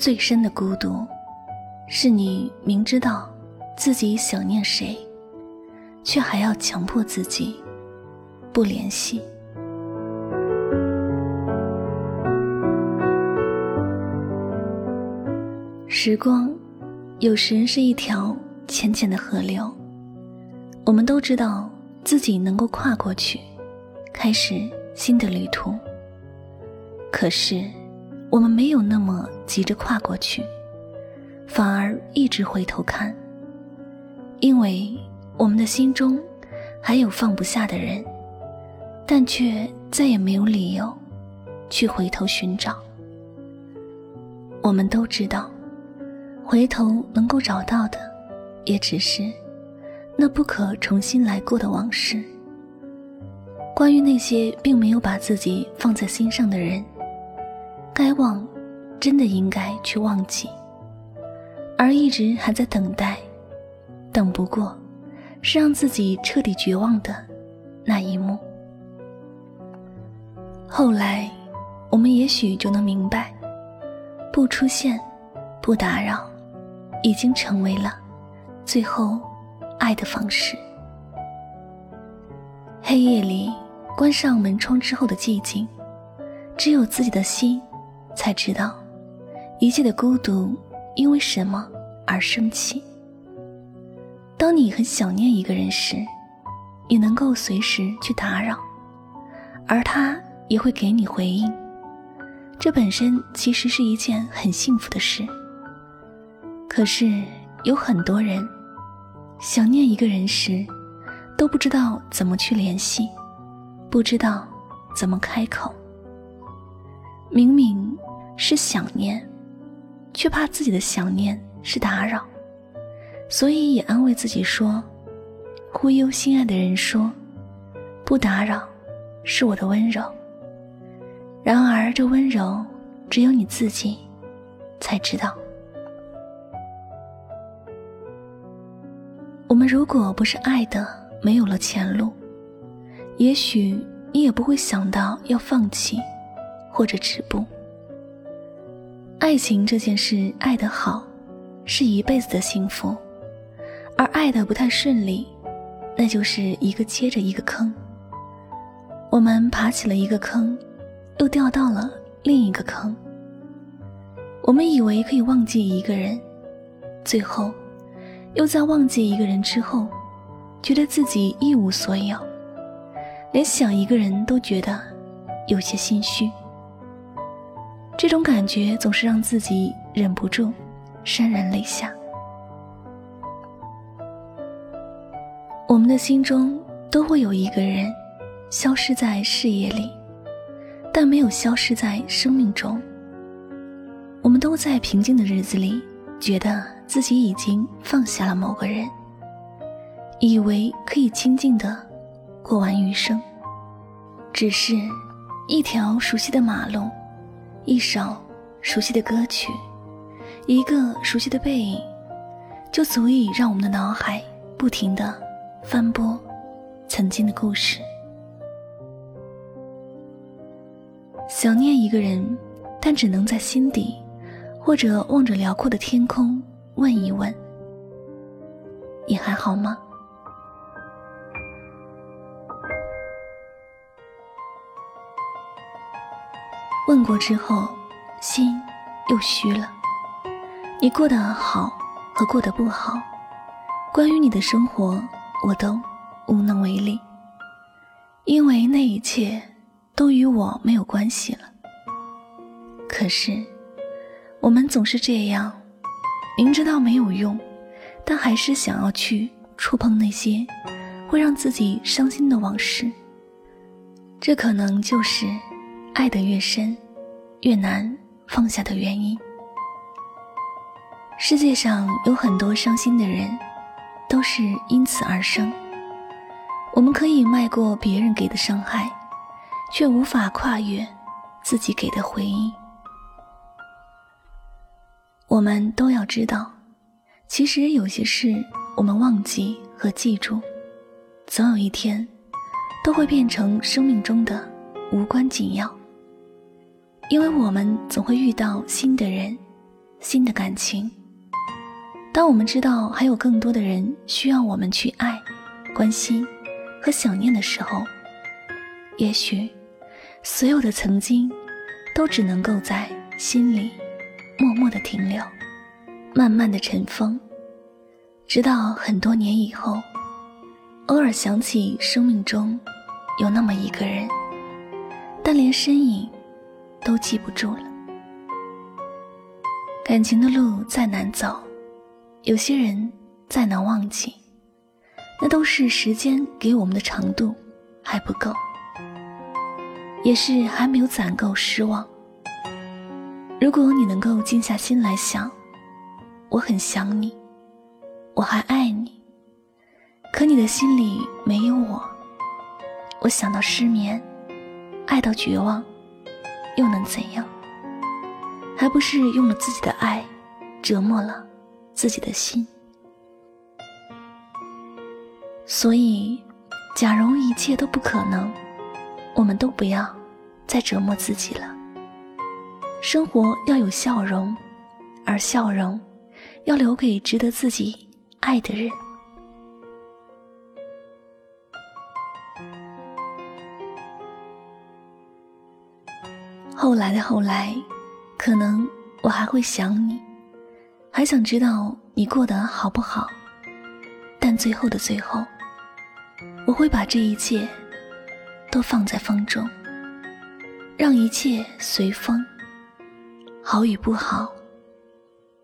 最深的孤独，是你明知道自己想念谁，却还要强迫自己不联系。时光，有时是一条浅浅的河流，我们都知道自己能够跨过去，开始新的旅途。可是，我们没有那么急着跨过去，反而一直回头看，因为我们的心中还有放不下的人，但却再也没有理由去回头寻找。我们都知道，回头能够找到的，也只是那不可重新来过的往事。关于那些并没有把自己放在心上的人。该忘，真的应该去忘记，而一直还在等待，等不过，是让自己彻底绝望的那一幕。后来，我们也许就能明白，不出现，不打扰，已经成为了最后爱的方式。黑夜里，关上门窗之后的寂静，只有自己的心。才知道，一切的孤独因为什么而生起。当你很想念一个人时，也能够随时去打扰，而他也会给你回应。这本身其实是一件很幸福的事。可是有很多人，想念一个人时，都不知道怎么去联系，不知道怎么开口。明明是想念，却怕自己的想念是打扰，所以也安慰自己说：“忽悠心爱的人说，不打扰，是我的温柔。”然而这温柔，只有你自己才知道。我们如果不是爱的没有了前路，也许你也不会想到要放弃。或者止步。爱情这件事，爱得好，是一辈子的幸福；而爱的不太顺利，那就是一个接着一个坑。我们爬起了一个坑，又掉到了另一个坑。我们以为可以忘记一个人，最后，又在忘记一个人之后，觉得自己一无所有，连想一个人都觉得有些心虚。这种感觉总是让自己忍不住潸然泪下。我们的心中都会有一个人，消失在视野里，但没有消失在生命中。我们都在平静的日子里，觉得自己已经放下了某个人，以为可以清静的过完余生。只是，一条熟悉的马路。一首熟悉的歌曲，一个熟悉的背影，就足以让我们的脑海不停的翻播曾经的故事。想念一个人，但只能在心底，或者望着辽阔的天空问一问：“你还好吗？”问过之后，心又虚了。你过得好和过得不好，关于你的生活，我都无能为力，因为那一切都与我没有关系了。可是，我们总是这样，明知道没有用，但还是想要去触碰那些会让自己伤心的往事。这可能就是。爱得越深，越难放下的原因。世界上有很多伤心的人，都是因此而生。我们可以迈过别人给的伤害，却无法跨越自己给的回应。我们都要知道，其实有些事我们忘记和记住，总有一天都会变成生命中的无关紧要。因为我们总会遇到新的人，新的感情。当我们知道还有更多的人需要我们去爱、关心和想念的时候，也许所有的曾经都只能够在心里默默的停留，慢慢的尘封，直到很多年以后，偶尔想起生命中有那么一个人，但连身影都记不住了。感情的路再难走。有些人再难忘记，那都是时间给我们的长度还不够，也是还没有攒够失望。如果你能够静下心来想，我很想你，我还爱你，可你的心里没有我，我想到失眠，爱到绝望，又能怎样？还不是用了自己的爱折磨了。自己的心，所以，假如一切都不可能，我们都不要再折磨自己了。生活要有笑容，而笑容要留给值得自己爱的人。后来的后来，可能我还会想你。还想知道你过得好不好，但最后的最后，我会把这一切都放在风中，让一切随风，好与不好，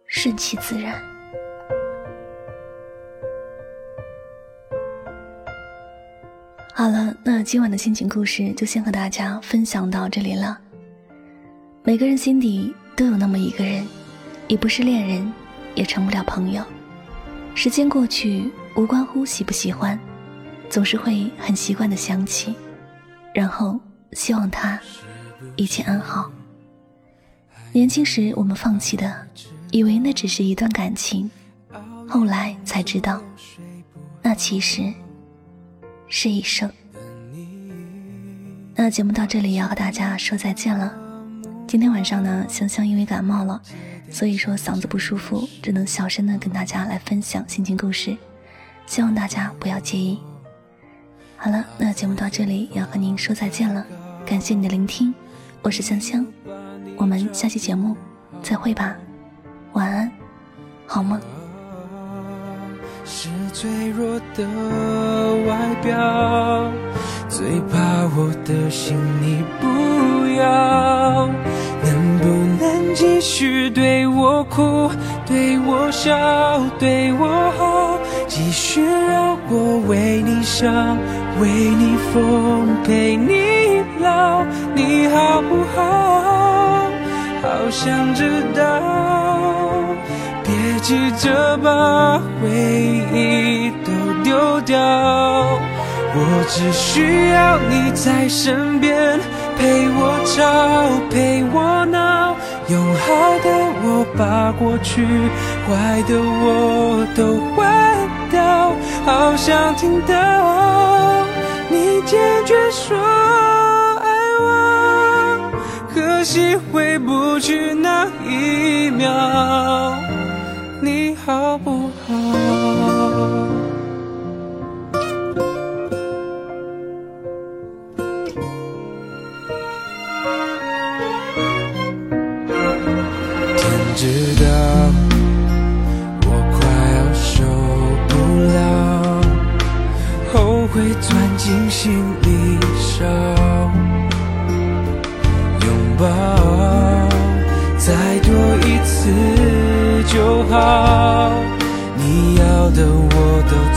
顺其自然。好了，那今晚的心情故事就先和大家分享到这里了。每个人心底都有那么一个人。已不是恋人，也成不了朋友。时间过去，无关乎喜不喜欢，总是会很习惯的想起，然后希望他一切安好。年轻时我们放弃的，以为那只是一段感情，后来才知道，那其实是一生。那节目到这里要和大家说再见了。今天晚上呢，香香因为感冒了。所以说嗓子不舒服，只能小声的跟大家来分享心情故事，希望大家不要介意。好了，那节目到这里要和您说再见了，感谢你的聆听，我是香香，我们下期节目再会吧，晚安，好梦。是最弱的外表，最怕我的心你不要。继续对我哭，对我笑，对我好，继续让我为你伤，为你疯，陪你老，你好不好？好想知道，别急着把回忆都丢掉，我只需要你在身边。陪我吵，陪我闹，用好的我把过去，坏的我都换掉。好想听到你坚决说爱我，可惜回不去那一秒，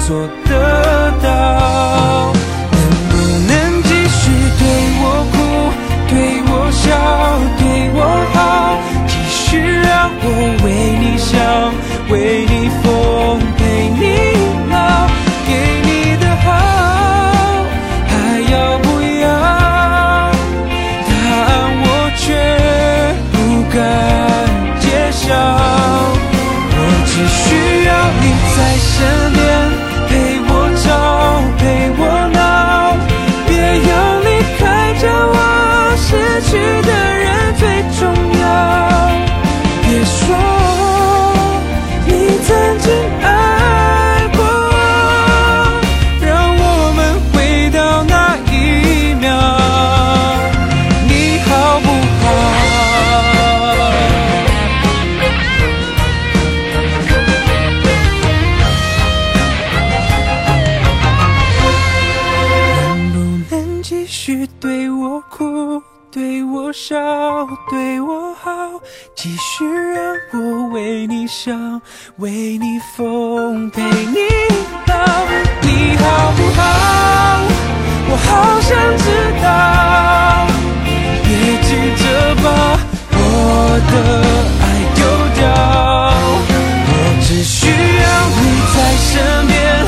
做得到？能不能继续对我哭，对我笑，对我好，继续让我为你想，为你疯，陪你老，给你的好还要不要？答案我却不敢揭晓，我只需要你在身边。好继续让我为你想为你疯陪你老你好不好我好想知道别急着把我的爱丢掉我只需要你在身边。